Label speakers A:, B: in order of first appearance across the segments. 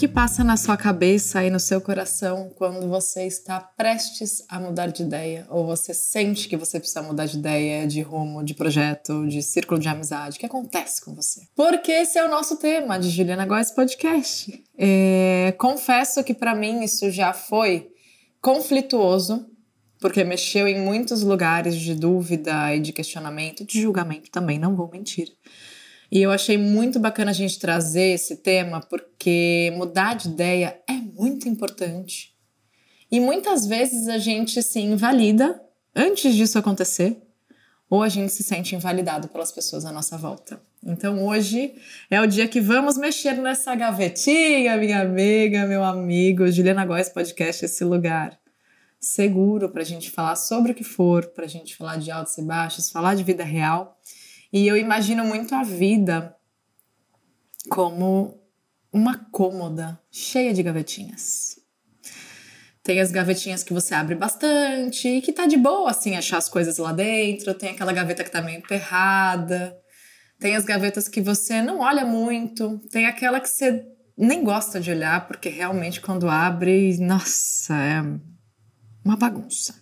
A: que passa na sua cabeça e no seu coração quando você está prestes a mudar de ideia ou você sente que você precisa mudar de ideia, de rumo, de projeto, de círculo de amizade? O que acontece com você? Porque esse é o nosso tema de Juliana Góes Podcast. É, confesso que para mim isso já foi conflituoso, porque mexeu em muitos lugares de dúvida e de questionamento, de julgamento também, não vou mentir. E eu achei muito bacana a gente trazer esse tema porque mudar de ideia é muito importante. E muitas vezes a gente se invalida antes disso acontecer, ou a gente se sente invalidado pelas pessoas à nossa volta. Então hoje é o dia que vamos mexer nessa gavetinha, minha amiga, meu amigo. Juliana Góes Podcast, esse lugar seguro para a gente falar sobre o que for, para a gente falar de altos e baixos, falar de vida real e eu imagino muito a vida como uma cômoda cheia de gavetinhas. Tem as gavetinhas que você abre bastante e que tá de boa, assim, achar as coisas lá dentro. Tem aquela gaveta que tá meio emperrada. Tem as gavetas que você não olha muito. Tem aquela que você nem gosta de olhar, porque realmente quando abre, nossa, é uma bagunça.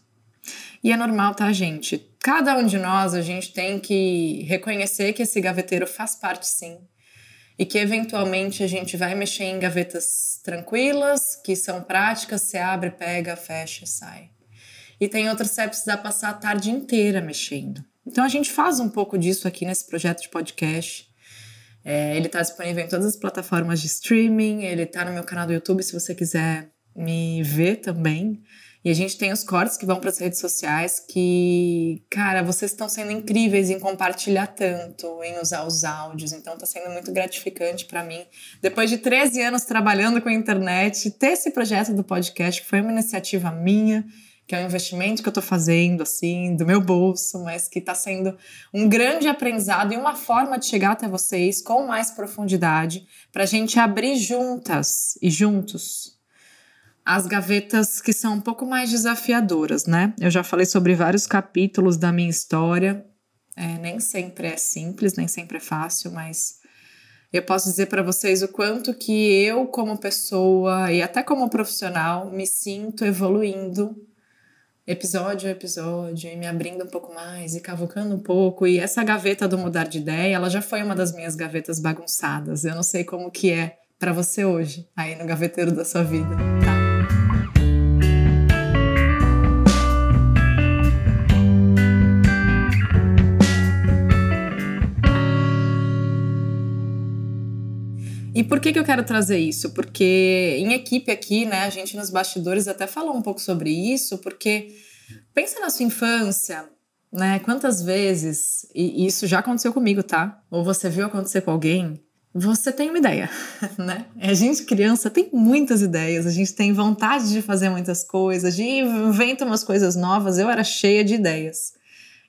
A: E é normal, tá, gente? Cada um de nós, a gente tem que reconhecer que esse gaveteiro faz parte, sim. E que eventualmente a gente vai mexer em gavetas tranquilas, que são práticas, você abre, pega, fecha e sai. E tem outras que você vai precisar passar a tarde inteira mexendo. Então a gente faz um pouco disso aqui nesse projeto de podcast. É, ele está disponível em todas as plataformas de streaming, ele está no meu canal do YouTube se você quiser me ver também. E a gente tem os cortes que vão para as redes sociais que, cara, vocês estão sendo incríveis em compartilhar tanto, em usar os áudios. Então está sendo muito gratificante para mim. Depois de 13 anos trabalhando com a internet, ter esse projeto do podcast, que foi uma iniciativa minha, que é um investimento que eu estou fazendo, assim, do meu bolso, mas que está sendo um grande aprendizado e uma forma de chegar até vocês com mais profundidade, para a gente abrir juntas e juntos as gavetas que são um pouco mais desafiadoras, né? Eu já falei sobre vários capítulos da minha história. É, nem sempre é simples, nem sempre é fácil, mas eu posso dizer para vocês o quanto que eu, como pessoa e até como profissional, me sinto evoluindo episódio a episódio e me abrindo um pouco mais e cavucando um pouco. E essa gaveta do mudar de ideia, ela já foi uma das minhas gavetas bagunçadas. Eu não sei como que é para você hoje, aí no gaveteiro da sua vida, tá? E por que, que eu quero trazer isso? Porque em equipe aqui, né, a gente nos bastidores até falou um pouco sobre isso, porque pensa na sua infância, né? Quantas vezes, e isso já aconteceu comigo, tá? Ou você viu acontecer com alguém, você tem uma ideia, né? A gente, criança, tem muitas ideias, a gente tem vontade de fazer muitas coisas, de inventar umas coisas novas. Eu era cheia de ideias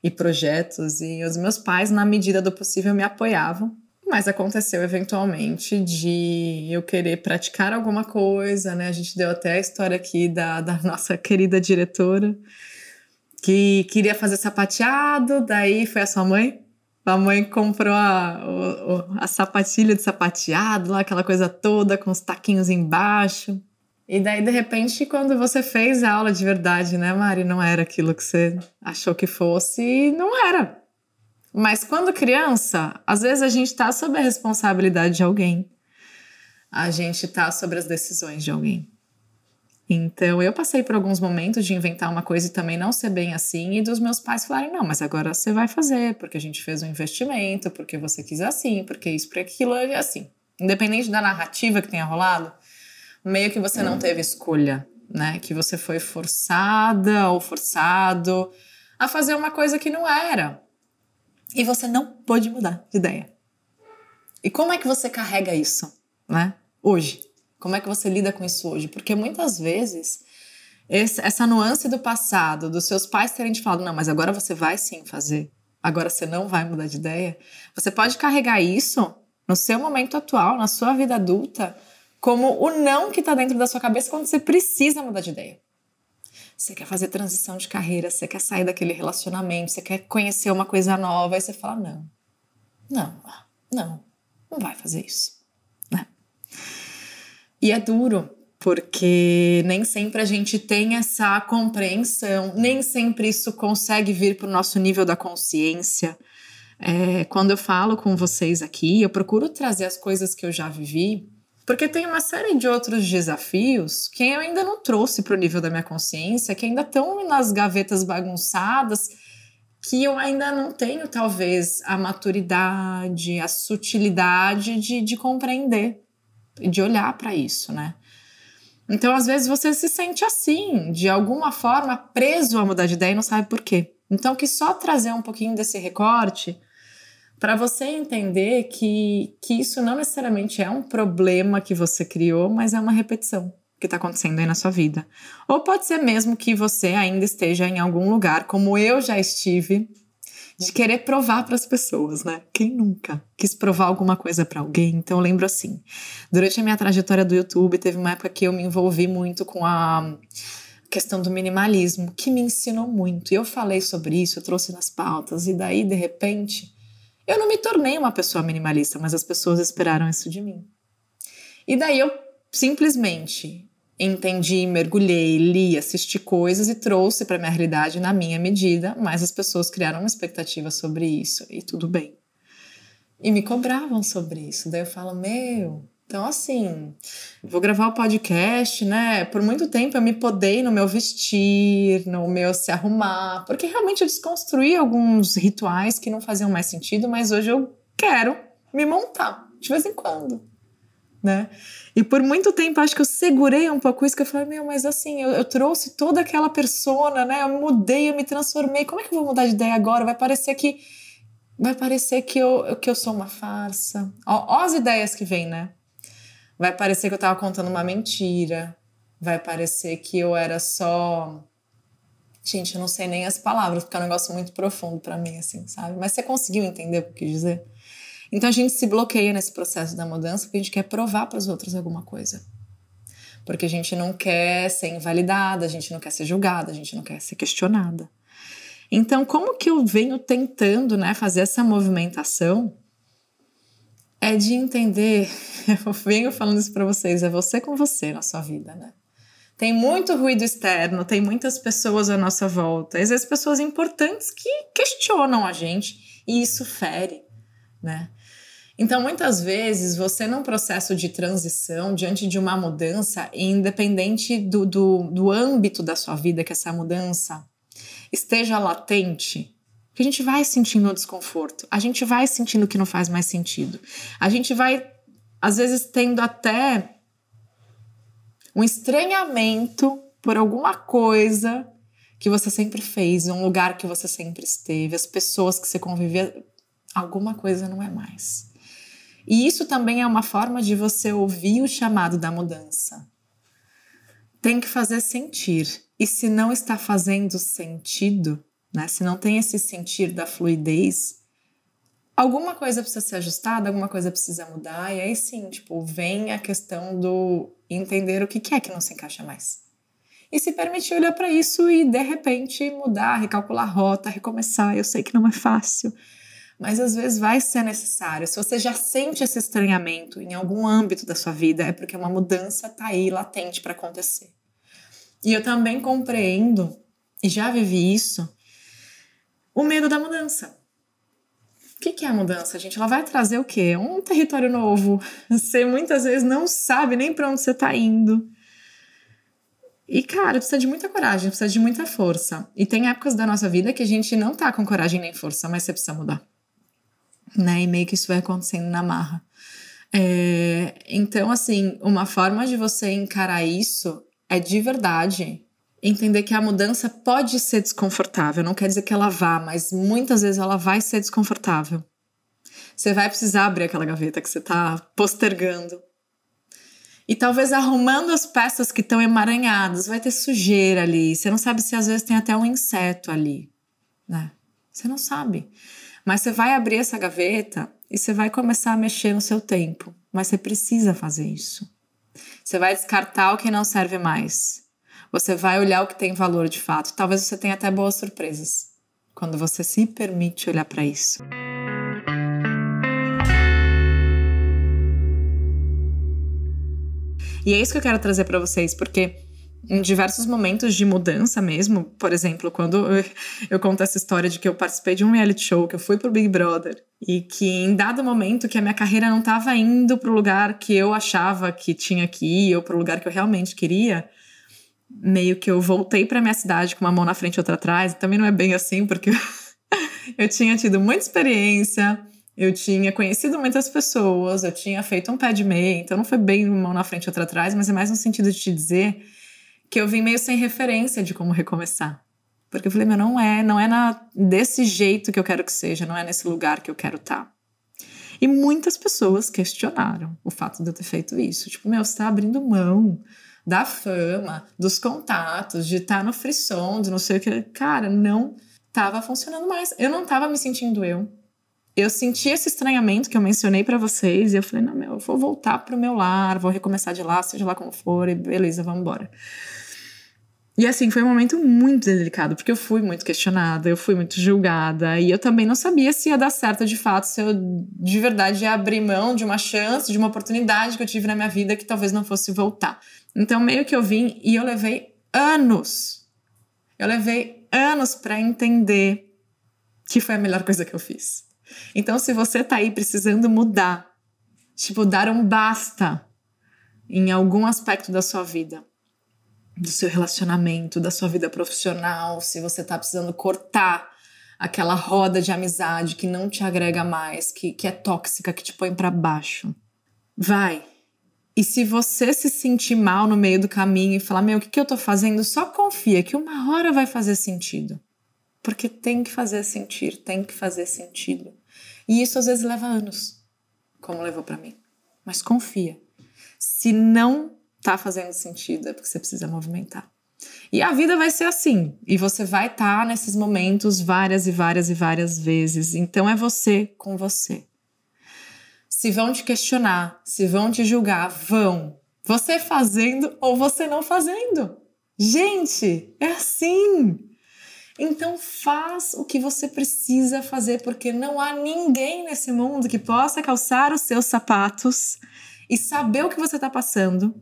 A: e projetos, e os meus pais, na medida do possível, me apoiavam mas aconteceu eventualmente de eu querer praticar alguma coisa, né? A gente deu até a história aqui da, da nossa querida diretora, que queria fazer sapateado, daí foi a sua mãe. A mãe comprou a, a, a sapatilha de sapateado, lá, aquela coisa toda, com os taquinhos embaixo. E daí, de repente, quando você fez a aula de verdade, né, Mari? Não era aquilo que você achou que fosse não era. Mas quando criança, às vezes a gente está sob a responsabilidade de alguém. A gente está sobre as decisões de alguém. Então, eu passei por alguns momentos de inventar uma coisa e também não ser bem assim, e dos meus pais falarem: não, mas agora você vai fazer, porque a gente fez um investimento, porque você quis assim, porque isso, porque aquilo, é assim. Independente da narrativa que tenha rolado, meio que você não teve escolha, né? Que você foi forçada ou forçado a fazer uma coisa que não era. E você não pôde mudar de ideia. E como é que você carrega isso, né? Hoje. Como é que você lida com isso hoje? Porque muitas vezes esse, essa nuance do passado, dos seus pais terem te falado, não, mas agora você vai sim fazer, agora você não vai mudar de ideia, você pode carregar isso no seu momento atual, na sua vida adulta, como o não que está dentro da sua cabeça quando você precisa mudar de ideia você quer fazer transição de carreira, você quer sair daquele relacionamento, você quer conhecer uma coisa nova, aí você fala: não, não, não, não vai fazer isso. Né? E é duro, porque nem sempre a gente tem essa compreensão, nem sempre isso consegue vir para o nosso nível da consciência. É, quando eu falo com vocês aqui, eu procuro trazer as coisas que eu já vivi, porque tem uma série de outros desafios que eu ainda não trouxe para o nível da minha consciência, que ainda estão nas gavetas bagunçadas, que eu ainda não tenho, talvez, a maturidade, a sutilidade de, de compreender, de olhar para isso, né? Então, às vezes, você se sente assim, de alguma forma, preso a mudar de ideia e não sabe por quê. Então, que só trazer um pouquinho desse recorte para você entender que, que isso não necessariamente é um problema que você criou, mas é uma repetição que está acontecendo aí na sua vida. Ou pode ser mesmo que você ainda esteja em algum lugar, como eu já estive, de querer provar para as pessoas, né? Quem nunca quis provar alguma coisa para alguém? Então eu lembro assim, durante a minha trajetória do YouTube, teve uma época que eu me envolvi muito com a questão do minimalismo, que me ensinou muito. E eu falei sobre isso, eu trouxe nas pautas, e daí, de repente, eu não me tornei uma pessoa minimalista, mas as pessoas esperaram isso de mim. E daí eu simplesmente entendi, mergulhei, li, assisti coisas e trouxe para minha realidade na minha medida, mas as pessoas criaram uma expectativa sobre isso e tudo bem. E me cobravam sobre isso. Daí eu falo, meu, então assim, vou gravar o podcast, né? Por muito tempo eu me podei no meu vestir, no meu se arrumar, porque realmente eu desconstruí alguns rituais que não faziam mais sentido, mas hoje eu quero me montar de vez em quando né? E por muito tempo acho que eu segurei um pouco isso, que eu falei, meu, mas assim, eu, eu, trouxe toda aquela persona, né? Eu mudei, eu me transformei. Como é que eu vou mudar de ideia agora? Vai parecer que vai parecer que eu, que eu sou uma farsa. Ó, ó as ideias que vêm, né? Vai parecer que eu tava contando uma mentira. Vai parecer que eu era só Gente, eu não sei nem as palavras, porque é um negócio muito profundo para mim, assim, sabe? Mas você conseguiu entender o que eu quis dizer? Então a gente se bloqueia nesse processo da mudança porque a gente quer provar para os outros alguma coisa. Porque a gente não quer ser invalidada, a gente não quer ser julgada, a gente não quer ser questionada. Então, como que eu venho tentando né, fazer essa movimentação? É de entender, eu venho falando isso para vocês, é você com você na sua vida, né? Tem muito ruído externo, tem muitas pessoas à nossa volta, às vezes pessoas importantes que questionam a gente e isso fere, né? Então, muitas vezes, você num processo de transição, diante de uma mudança, independente do, do, do âmbito da sua vida que essa mudança esteja latente, que a gente vai sentindo o desconforto, a gente vai sentindo que não faz mais sentido, a gente vai, às vezes, tendo até um estranhamento por alguma coisa que você sempre fez, um lugar que você sempre esteve, as pessoas que você convivia, alguma coisa não é mais. E isso também é uma forma de você ouvir o chamado da mudança. Tem que fazer sentir. E se não está fazendo sentido, né? Se não tem esse sentir da fluidez, alguma coisa precisa ser ajustada, alguma coisa precisa mudar. E aí sim, tipo, vem a questão do entender o que é que não se encaixa mais. E se permitir olhar para isso e de repente mudar, recalcular a rota, recomeçar. Eu sei que não é fácil, mas às vezes vai ser necessário. Se você já sente esse estranhamento em algum âmbito da sua vida, é porque uma mudança está aí latente para acontecer. E eu também compreendo, e já vivi isso, o medo da mudança. O que, que é a mudança, gente? Ela vai trazer o quê? Um território novo. Você muitas vezes não sabe nem para onde você está indo. E, cara, precisa de muita coragem, precisa de muita força. E tem épocas da nossa vida que a gente não tá com coragem nem força, mas você precisa mudar né? E meio que isso vai acontecendo na marra. É, então, assim, uma forma de você encarar isso é de verdade entender que a mudança pode ser desconfortável. Não quer dizer que ela vá, mas muitas vezes ela vai ser desconfortável. Você vai precisar abrir aquela gaveta que você está postergando. E talvez arrumando as peças que estão emaranhadas, vai ter sujeira ali. Você não sabe se às vezes tem até um inseto ali, né? Você não sabe. Mas você vai abrir essa gaveta e você vai começar a mexer no seu tempo. Mas você precisa fazer isso. Você vai descartar o que não serve mais. Você vai olhar o que tem valor de fato. Talvez você tenha até boas surpresas quando você se permite olhar para isso. E é isso que eu quero trazer para vocês, porque em diversos momentos de mudança mesmo, por exemplo, quando eu, conto essa história de que eu participei de um reality show, que eu fui pro Big Brother, e que em dado momento que a minha carreira não estava indo pro lugar que eu achava que tinha que ir, ou pro lugar que eu realmente queria, meio que eu voltei para minha cidade com uma mão na frente e outra atrás. Também não é bem assim, porque eu tinha tido muita experiência, eu tinha conhecido muitas pessoas, eu tinha feito um pé de meia, então não foi bem uma mão na frente e outra atrás, mas é mais no sentido de te dizer que eu vim meio sem referência de como recomeçar. Porque eu falei, meu, não é, não é na, desse jeito que eu quero que seja, não é nesse lugar que eu quero estar. Tá. E muitas pessoas questionaram o fato de eu ter feito isso. Tipo, meu, você tá abrindo mão da fama, dos contatos, de estar tá no frisson, de não sei o que. Cara, não tava funcionando mais. Eu não tava me sentindo eu. Eu senti esse estranhamento que eu mencionei para vocês e eu falei, não, meu, eu vou voltar pro meu lar, vou recomeçar de lá, seja lá como for, e beleza, vamos embora. E assim, foi um momento muito delicado, porque eu fui muito questionada, eu fui muito julgada, e eu também não sabia se ia dar certo de fato, se eu de verdade ia abrir mão de uma chance, de uma oportunidade que eu tive na minha vida que talvez não fosse voltar. Então, meio que eu vim e eu levei anos. Eu levei anos para entender que foi a melhor coisa que eu fiz. Então, se você tá aí precisando mudar, tipo, dar um basta em algum aspecto da sua vida, do seu relacionamento, da sua vida profissional, se você tá precisando cortar aquela roda de amizade que não te agrega mais, que, que é tóxica, que te põe para baixo. Vai. E se você se sentir mal no meio do caminho e falar, meu, o que, que eu tô fazendo? Só confia que uma hora vai fazer sentido. Porque tem que fazer sentir, tem que fazer sentido. E isso às vezes leva anos, como levou para mim. Mas confia. Se não tá fazendo sentido, é porque você precisa movimentar. E a vida vai ser assim, e você vai estar tá nesses momentos várias e várias e várias vezes. Então é você com você. Se vão te questionar, se vão te julgar, vão. Você fazendo ou você não fazendo. Gente, é assim. Então faz o que você precisa fazer, porque não há ninguém nesse mundo que possa calçar os seus sapatos e saber o que você está passando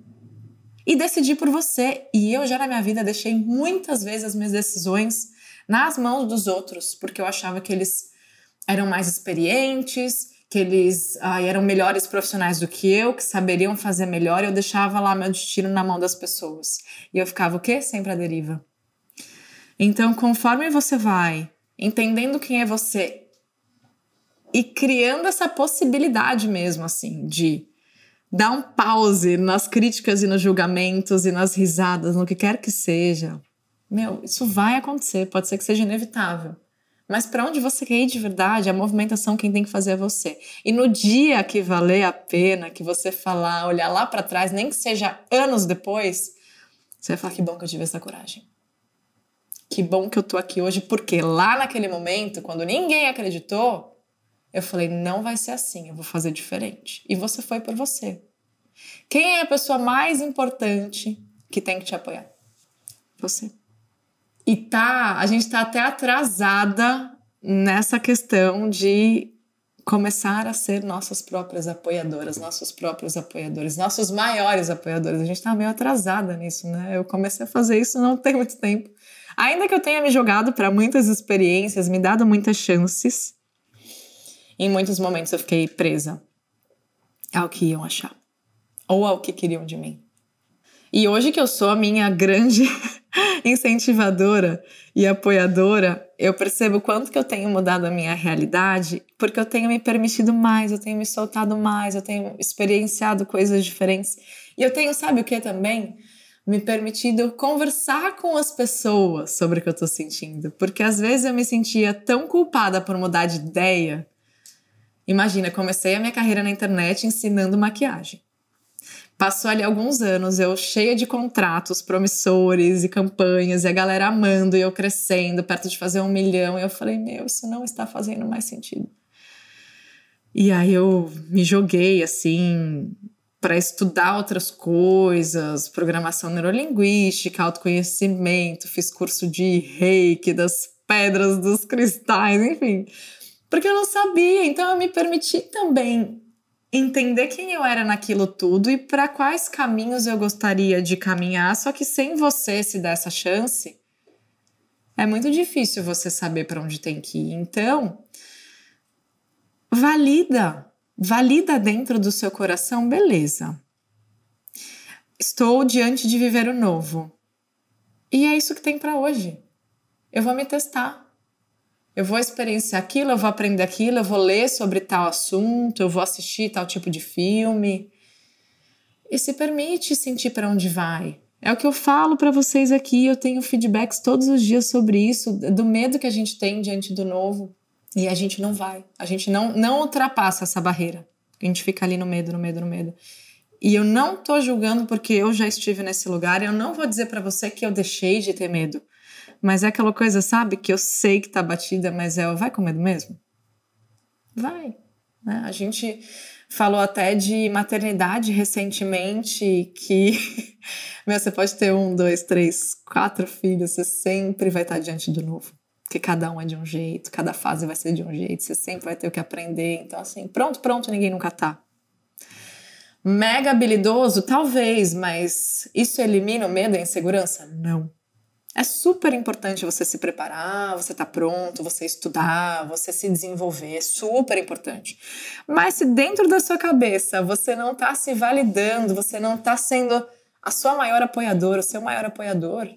A: e decidir por você. E eu já na minha vida deixei muitas vezes as minhas decisões nas mãos dos outros, porque eu achava que eles eram mais experientes, que eles ah, eram melhores profissionais do que eu, que saberiam fazer melhor, eu deixava lá meu destino na mão das pessoas. E eu ficava o quê? Sempre à deriva. Então, conforme você vai entendendo quem é você e criando essa possibilidade mesmo, assim, de Dá um pause nas críticas e nos julgamentos e nas risadas, no que quer que seja. Meu, isso vai acontecer, pode ser que seja inevitável. Mas para onde você quer ir de verdade, a movimentação quem tem que fazer é você. E no dia que valer a pena, que você falar, olhar lá para trás, nem que seja anos depois, você vai falar que bom que eu tive essa coragem. Que bom que eu tô aqui hoje, porque lá naquele momento, quando ninguém acreditou, eu falei, não vai ser assim, eu vou fazer diferente. E você foi por você. Quem é a pessoa mais importante que tem que te apoiar? Você. E tá, a gente tá até atrasada nessa questão de começar a ser nossas próprias apoiadoras, nossos próprios apoiadores, nossos maiores apoiadores. A gente tá meio atrasada nisso, né? Eu comecei a fazer isso não tem muito tempo. Ainda que eu tenha me jogado para muitas experiências, me dado muitas chances, em muitos momentos eu fiquei presa ao que iam achar ou ao que queriam de mim. E hoje que eu sou a minha grande incentivadora e apoiadora, eu percebo quanto que eu tenho mudado a minha realidade, porque eu tenho me permitido mais, eu tenho me soltado mais, eu tenho experienciado coisas diferentes. E eu tenho, sabe o que também? Me permitido conversar com as pessoas sobre o que eu tô sentindo. Porque às vezes eu me sentia tão culpada por mudar de ideia Imagina, comecei a minha carreira na internet ensinando maquiagem. Passou ali alguns anos, eu cheia de contratos promissores e campanhas, e a galera amando, e eu crescendo, perto de fazer um milhão. E eu falei, meu, isso não está fazendo mais sentido. E aí eu me joguei assim para estudar outras coisas, programação neurolinguística, autoconhecimento, fiz curso de reiki, das pedras, dos cristais, enfim porque eu não sabia, então eu me permiti também entender quem eu era naquilo tudo e para quais caminhos eu gostaria de caminhar, só que sem você se dar essa chance, é muito difícil você saber para onde tem que ir. Então, valida, valida dentro do seu coração, beleza. Estou diante de viver o novo. E é isso que tem para hoje. Eu vou me testar. Eu vou experienciar aquilo, eu vou aprender aquilo, eu vou ler sobre tal assunto, eu vou assistir tal tipo de filme. E se permite sentir para onde vai. É o que eu falo para vocês aqui, eu tenho feedbacks todos os dias sobre isso, do medo que a gente tem diante do novo. E a gente não vai, a gente não, não ultrapassa essa barreira. A gente fica ali no medo, no medo, no medo. E eu não tô julgando porque eu já estive nesse lugar, eu não vou dizer para você que eu deixei de ter medo. Mas é aquela coisa, sabe, que eu sei que tá batida, mas é, vai com medo mesmo? Vai. Né? A gente falou até de maternidade recentemente, que meu, você pode ter um, dois, três, quatro filhos, você sempre vai estar diante do novo. Porque cada um é de um jeito, cada fase vai ser de um jeito, você sempre vai ter o que aprender. Então, assim, pronto, pronto, ninguém nunca tá. Mega habilidoso? Talvez, mas isso elimina o medo e a insegurança? Não. É super importante você se preparar, você estar tá pronto, você estudar, você se desenvolver, é super importante. Mas se dentro da sua cabeça você não está se validando, você não está sendo a sua maior apoiadora, o seu maior apoiador,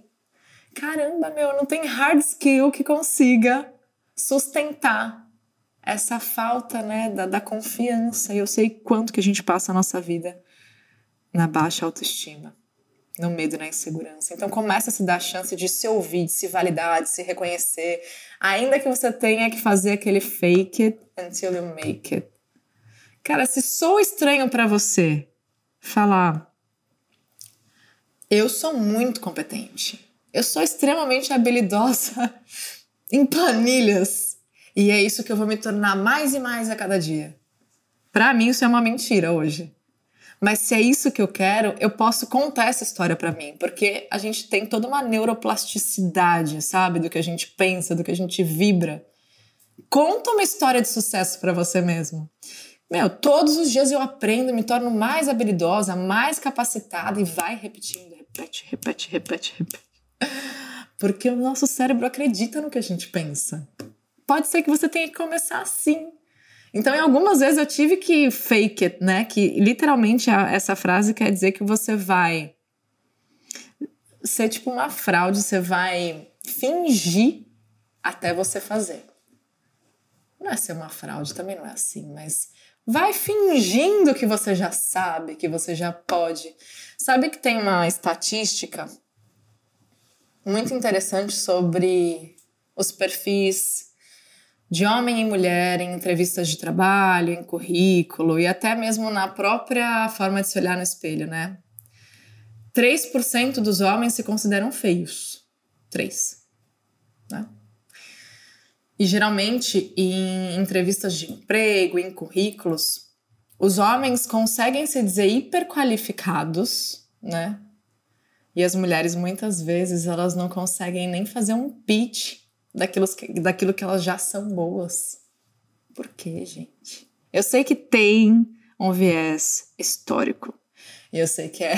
A: caramba, meu, não tem hard skill que consiga sustentar essa falta, né, da, da confiança. E eu sei quanto que a gente passa a nossa vida na baixa autoestima no medo na insegurança. Então começa a se dar a chance de se ouvir, de se validar, de se reconhecer, ainda que você tenha que fazer aquele fake it until you make it. Cara, se sou estranho para você falar eu sou muito competente. Eu sou extremamente habilidosa em planilhas e é isso que eu vou me tornar mais e mais a cada dia. Para mim isso é uma mentira hoje. Mas se é isso que eu quero, eu posso contar essa história para mim, porque a gente tem toda uma neuroplasticidade, sabe, do que a gente pensa, do que a gente vibra. Conta uma história de sucesso para você mesmo. Meu, todos os dias eu aprendo, me torno mais habilidosa, mais capacitada e vai repetindo, repete, repete, repete, repete. Porque o nosso cérebro acredita no que a gente pensa. Pode ser que você tenha que começar assim, então, em algumas vezes eu tive que fake it, né? Que literalmente essa frase quer dizer que você vai ser tipo uma fraude, você vai fingir até você fazer. Não é ser uma fraude, também não é assim, mas vai fingindo que você já sabe, que você já pode. Sabe que tem uma estatística muito interessante sobre os perfis de homem e mulher em entrevistas de trabalho, em currículo e até mesmo na própria forma de se olhar no espelho, né? 3% dos homens se consideram feios. 3. Né? E geralmente em entrevistas de emprego, em currículos, os homens conseguem se dizer hiperqualificados, né? E as mulheres muitas vezes elas não conseguem nem fazer um pitch daquilo, daquilo que elas já são boas. Por quê, gente? Eu sei que tem um viés histórico. E eu sei que é,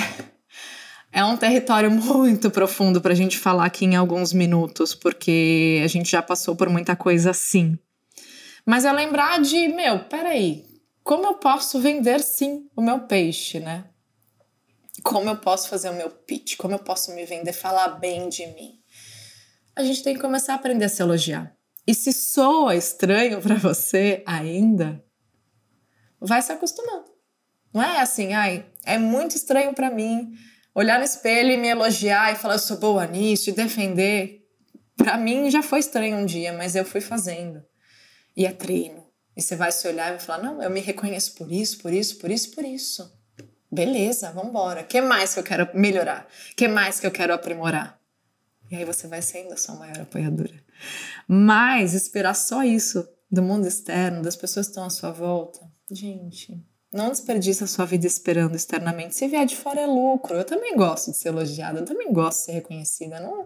A: é um território muito profundo para a gente falar aqui em alguns minutos, porque a gente já passou por muita coisa assim. Mas é lembrar de, meu, peraí, como eu posso vender sim o meu peixe, né? Como eu posso fazer o meu pitch? Como eu posso me vender, falar bem de mim? A gente tem que começar a aprender a se elogiar. E se soa estranho para você ainda, vai se acostumando. Não é assim, ai, é muito estranho para mim olhar no espelho e me elogiar e falar eu sou boa nisso e defender. Para mim já foi estranho um dia, mas eu fui fazendo. E é treino. E você vai se olhar e vai falar: "Não, eu me reconheço por isso, por isso, por isso, por isso". Beleza, vamos embora. Que mais que eu quero melhorar? Que mais que eu quero aprimorar? E aí você vai sendo a sua maior apoiadora. Mas esperar só isso do mundo externo, das pessoas que estão à sua volta, gente, não desperdiça a sua vida esperando externamente. Se vier de fora é lucro. Eu também gosto de ser elogiada, eu também gosto de ser reconhecida. Não,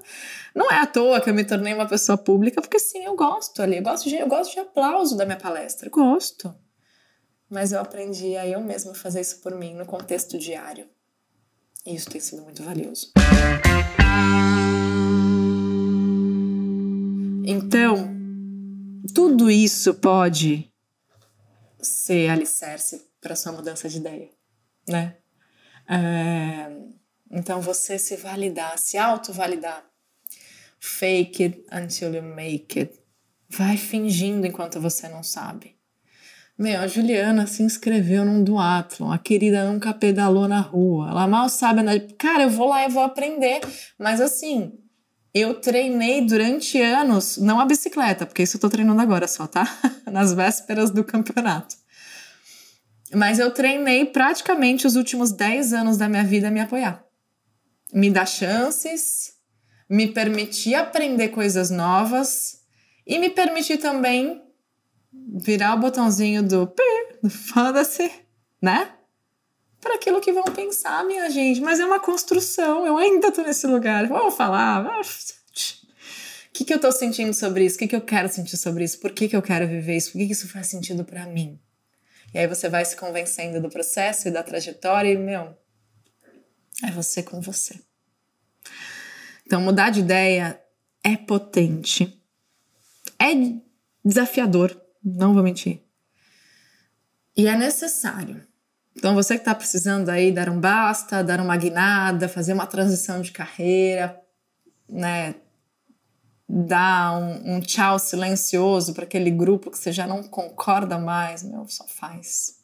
A: não é à toa que eu me tornei uma pessoa pública, porque sim, eu gosto ali. Eu gosto de, eu gosto de aplauso da minha palestra. Gosto. mas eu aprendi a eu mesma fazer isso por mim no contexto diário. E isso tem sido muito valioso. Então, tudo isso pode ser alicerce para sua mudança de ideia, né? É, então, você se validar, se auto-validar. Fake it until you make it. Vai fingindo enquanto você não sabe. Meu, a Juliana se inscreveu num duatlon, a querida nunca pedalou na rua, ela mal sabe andar. Cara, eu vou lá e vou aprender. Mas assim, eu treinei durante anos, não a bicicleta, porque isso eu tô treinando agora só, tá? Nas vésperas do campeonato. Mas eu treinei praticamente os últimos 10 anos da minha vida a me apoiar. Me dar chances, me permitir aprender coisas novas e me permitir também virar o botãozinho do foda-se, né? Para aquilo que vão pensar, minha gente. Mas é uma construção, eu ainda tô nesse lugar. Vamos falar. O que, que eu tô sentindo sobre isso? O que, que eu quero sentir sobre isso? Por que, que eu quero viver isso? Por que, que isso faz sentido para mim? E aí você vai se convencendo do processo e da trajetória e, meu, é você com você. Então, mudar de ideia é potente. É desafiador, não vou mentir. E é necessário. Então, você que está precisando aí dar um basta, dar uma guinada, fazer uma transição de carreira, né? Dar um, um tchau silencioso para aquele grupo que você já não concorda mais, meu, só faz.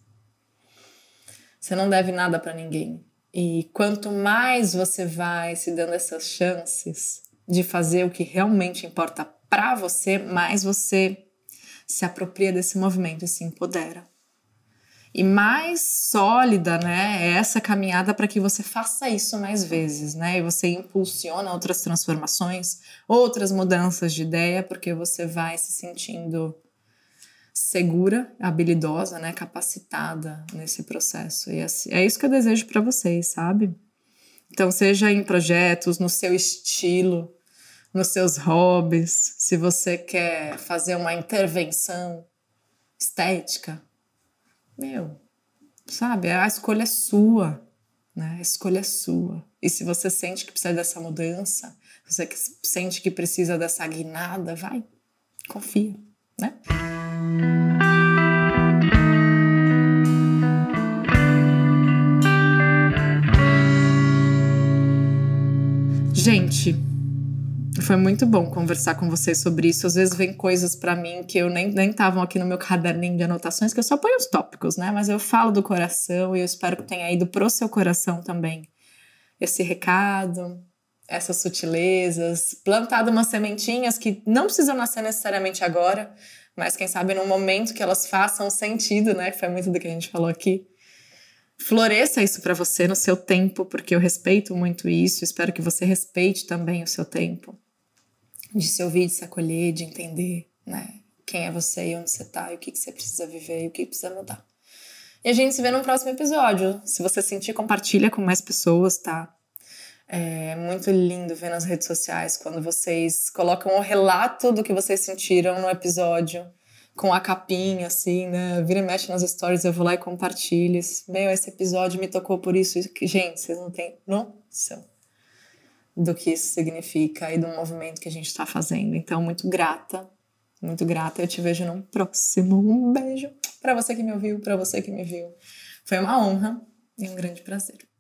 A: Você não deve nada para ninguém. E quanto mais você vai se dando essas chances de fazer o que realmente importa para você, mais você se apropria desse movimento e se empodera. E mais sólida, né, é essa caminhada para que você faça isso mais vezes, né? E você impulsiona outras transformações, outras mudanças de ideia, porque você vai se sentindo segura, habilidosa, né, capacitada nesse processo. E assim, é isso que eu desejo para vocês, sabe? Então, seja em projetos, no seu estilo, nos seus hobbies, se você quer fazer uma intervenção estética, meu, sabe, a escolha é sua, né? A escolha é sua. E se você sente que precisa dessa mudança, você sente que precisa dessa guinada, vai, confia, né? Gente, foi muito bom conversar com vocês sobre isso. Às vezes vem coisas para mim que eu nem nem estavam aqui no meu caderninho de anotações, que eu só ponho os tópicos, né? Mas eu falo do coração e eu espero que tenha ido pro seu coração também esse recado, essas sutilezas, plantado umas sementinhas que não precisam nascer necessariamente agora, mas quem sabe no momento que elas façam sentido, né? Foi muito do que a gente falou aqui. Floresça isso para você no seu tempo, porque eu respeito muito isso. Espero que você respeite também o seu tempo de se ouvir, de se acolher, de entender, né? Quem é você e onde você tá, e o que, que você precisa viver e o que precisa mudar. E a gente se vê no próximo episódio. Se você sentir, compartilha com mais pessoas, tá? É muito lindo ver nas redes sociais quando vocês colocam o relato do que vocês sentiram no episódio com a capinha, assim, né? Vira e mexe nas stories, eu vou lá e compartilho. Meu, esse episódio me tocou por isso. Gente, vocês não têm noção do que isso significa e do movimento que a gente está fazendo. Então, muito grata, muito grata. Eu te vejo num próximo. Um beijo para você que me ouviu, para você que me viu. Foi uma honra e um grande prazer.